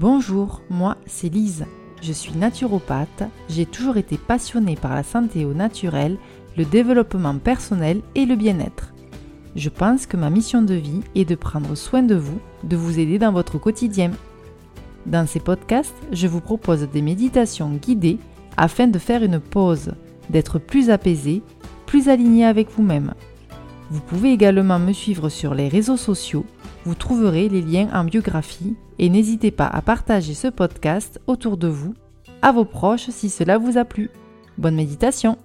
Bonjour, moi c'est Lise. Je suis naturopathe, j'ai toujours été passionnée par la santé au naturel, le développement personnel et le bien-être. Je pense que ma mission de vie est de prendre soin de vous, de vous aider dans votre quotidien. Dans ces podcasts, je vous propose des méditations guidées afin de faire une pause, d'être plus apaisé, plus aligné avec vous-même. Vous pouvez également me suivre sur les réseaux sociaux, vous trouverez les liens en biographie et n'hésitez pas à partager ce podcast autour de vous, à vos proches si cela vous a plu. Bonne méditation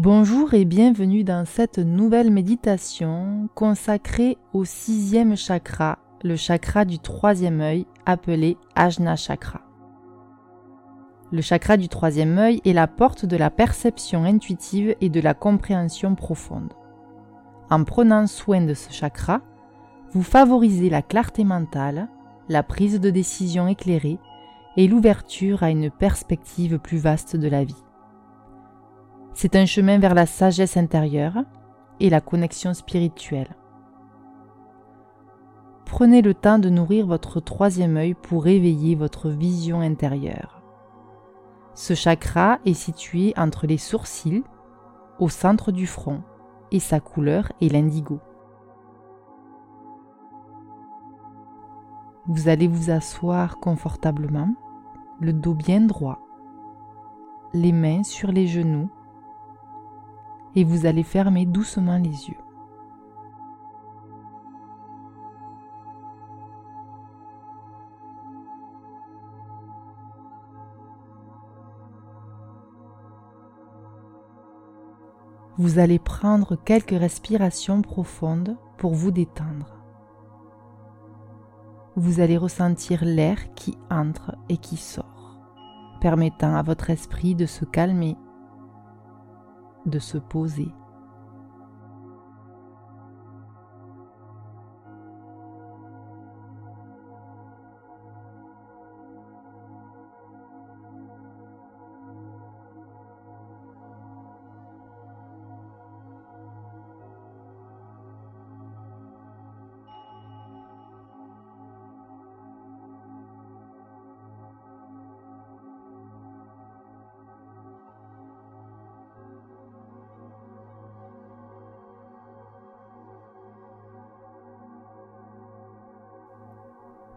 Bonjour et bienvenue dans cette nouvelle méditation consacrée au sixième chakra, le chakra du troisième œil appelé Ajna Chakra. Le chakra du troisième œil est la porte de la perception intuitive et de la compréhension profonde. En prenant soin de ce chakra, vous favorisez la clarté mentale, la prise de décision éclairée et l'ouverture à une perspective plus vaste de la vie. C'est un chemin vers la sagesse intérieure et la connexion spirituelle. Prenez le temps de nourrir votre troisième œil pour réveiller votre vision intérieure. Ce chakra est situé entre les sourcils, au centre du front, et sa couleur est l'indigo. Vous allez vous asseoir confortablement, le dos bien droit, les mains sur les genoux et vous allez fermer doucement les yeux. Vous allez prendre quelques respirations profondes pour vous détendre. Vous allez ressentir l'air qui entre et qui sort, permettant à votre esprit de se calmer de se poser.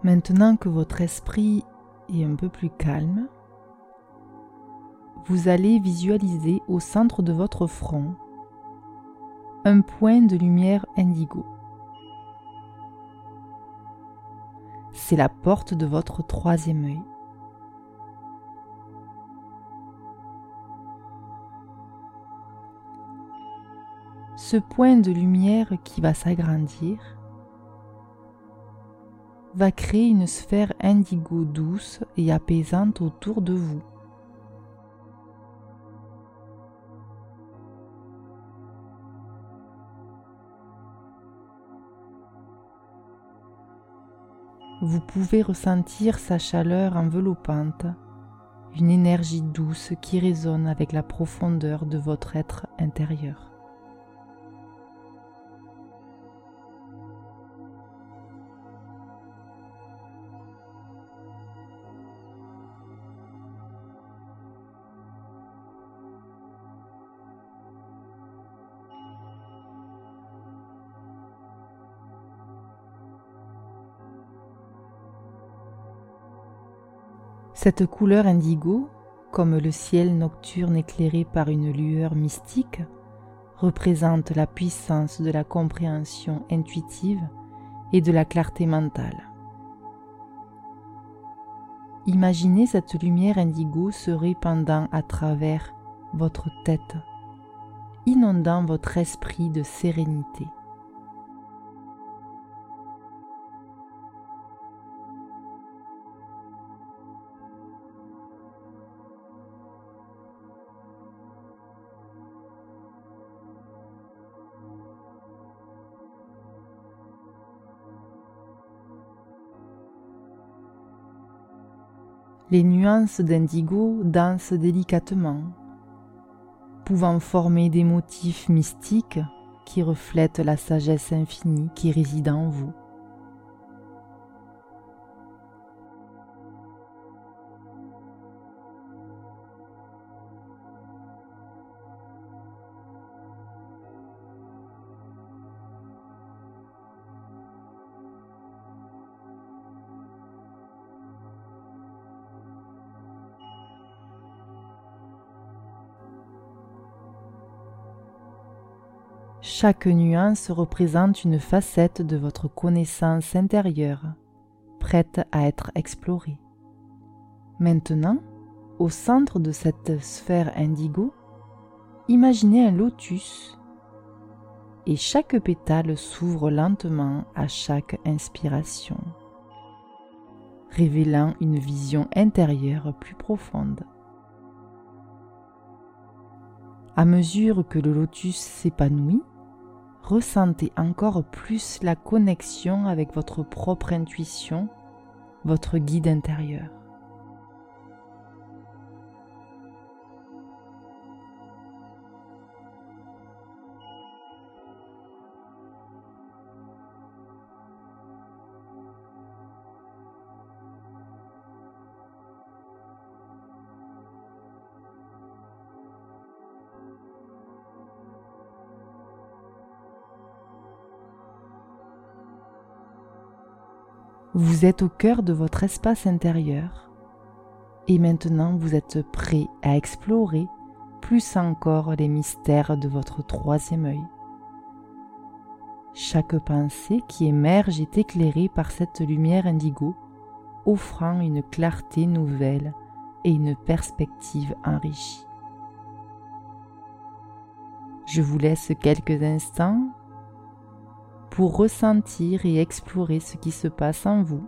Maintenant que votre esprit est un peu plus calme, vous allez visualiser au centre de votre front un point de lumière indigo. C'est la porte de votre troisième œil. Ce point de lumière qui va s'agrandir va créer une sphère indigo douce et apaisante autour de vous. Vous pouvez ressentir sa chaleur enveloppante, une énergie douce qui résonne avec la profondeur de votre être intérieur. Cette couleur indigo, comme le ciel nocturne éclairé par une lueur mystique, représente la puissance de la compréhension intuitive et de la clarté mentale. Imaginez cette lumière indigo se répandant à travers votre tête, inondant votre esprit de sérénité. Les nuances d'indigo dansent délicatement, pouvant former des motifs mystiques qui reflètent la sagesse infinie qui réside en vous. Chaque nuance représente une facette de votre connaissance intérieure, prête à être explorée. Maintenant, au centre de cette sphère indigo, imaginez un lotus et chaque pétale s'ouvre lentement à chaque inspiration, révélant une vision intérieure plus profonde. À mesure que le lotus s'épanouit, ressentez encore plus la connexion avec votre propre intuition, votre guide intérieur. Vous êtes au cœur de votre espace intérieur et maintenant vous êtes prêt à explorer plus encore les mystères de votre troisième œil. Chaque pensée qui émerge est éclairée par cette lumière indigo, offrant une clarté nouvelle et une perspective enrichie. Je vous laisse quelques instants pour ressentir et explorer ce qui se passe en vous.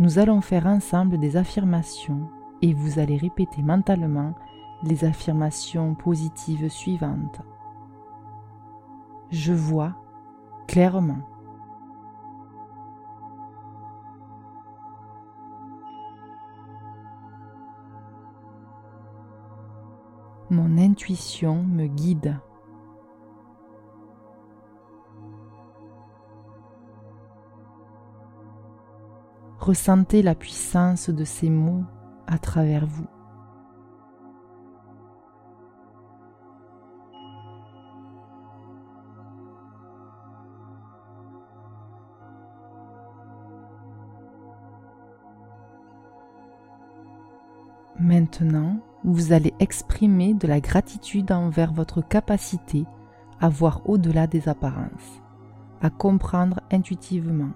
Nous allons faire ensemble des affirmations et vous allez répéter mentalement les affirmations positives suivantes. Je vois clairement. Mon intuition me guide. Ressentez la puissance de ces mots à travers vous. Maintenant, vous allez exprimer de la gratitude envers votre capacité à voir au-delà des apparences, à comprendre intuitivement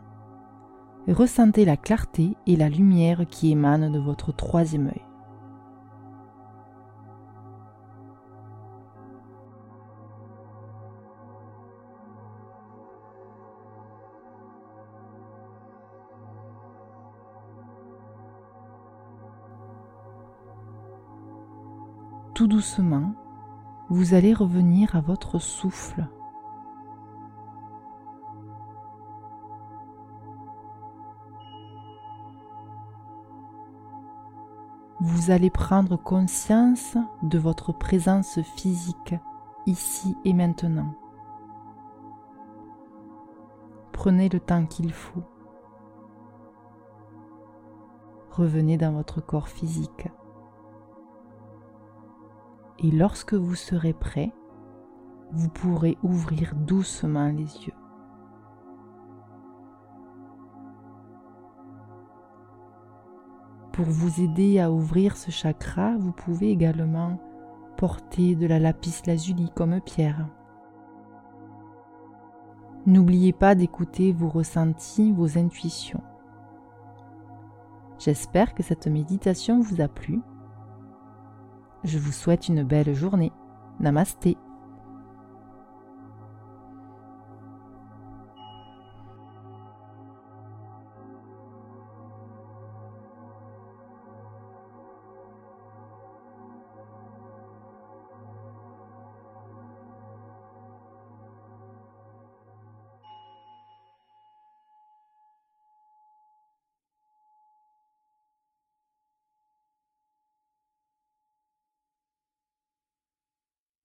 ressentez la clarté et la lumière qui émanent de votre troisième œil. Tout doucement, vous allez revenir à votre souffle vous allez prendre conscience de votre présence physique ici et maintenant. Prenez le temps qu'il faut. Revenez dans votre corps physique Et lorsque vous serez prêt, vous pourrez ouvrir doucement les yeux. Pour vous aider à ouvrir ce chakra, vous pouvez également porter de la lapis lazuli comme pierre. N'oubliez pas d'écouter vos ressentis, vos intuitions. J'espère que cette méditation vous a plu. Je vous souhaite une belle journée. Namasté.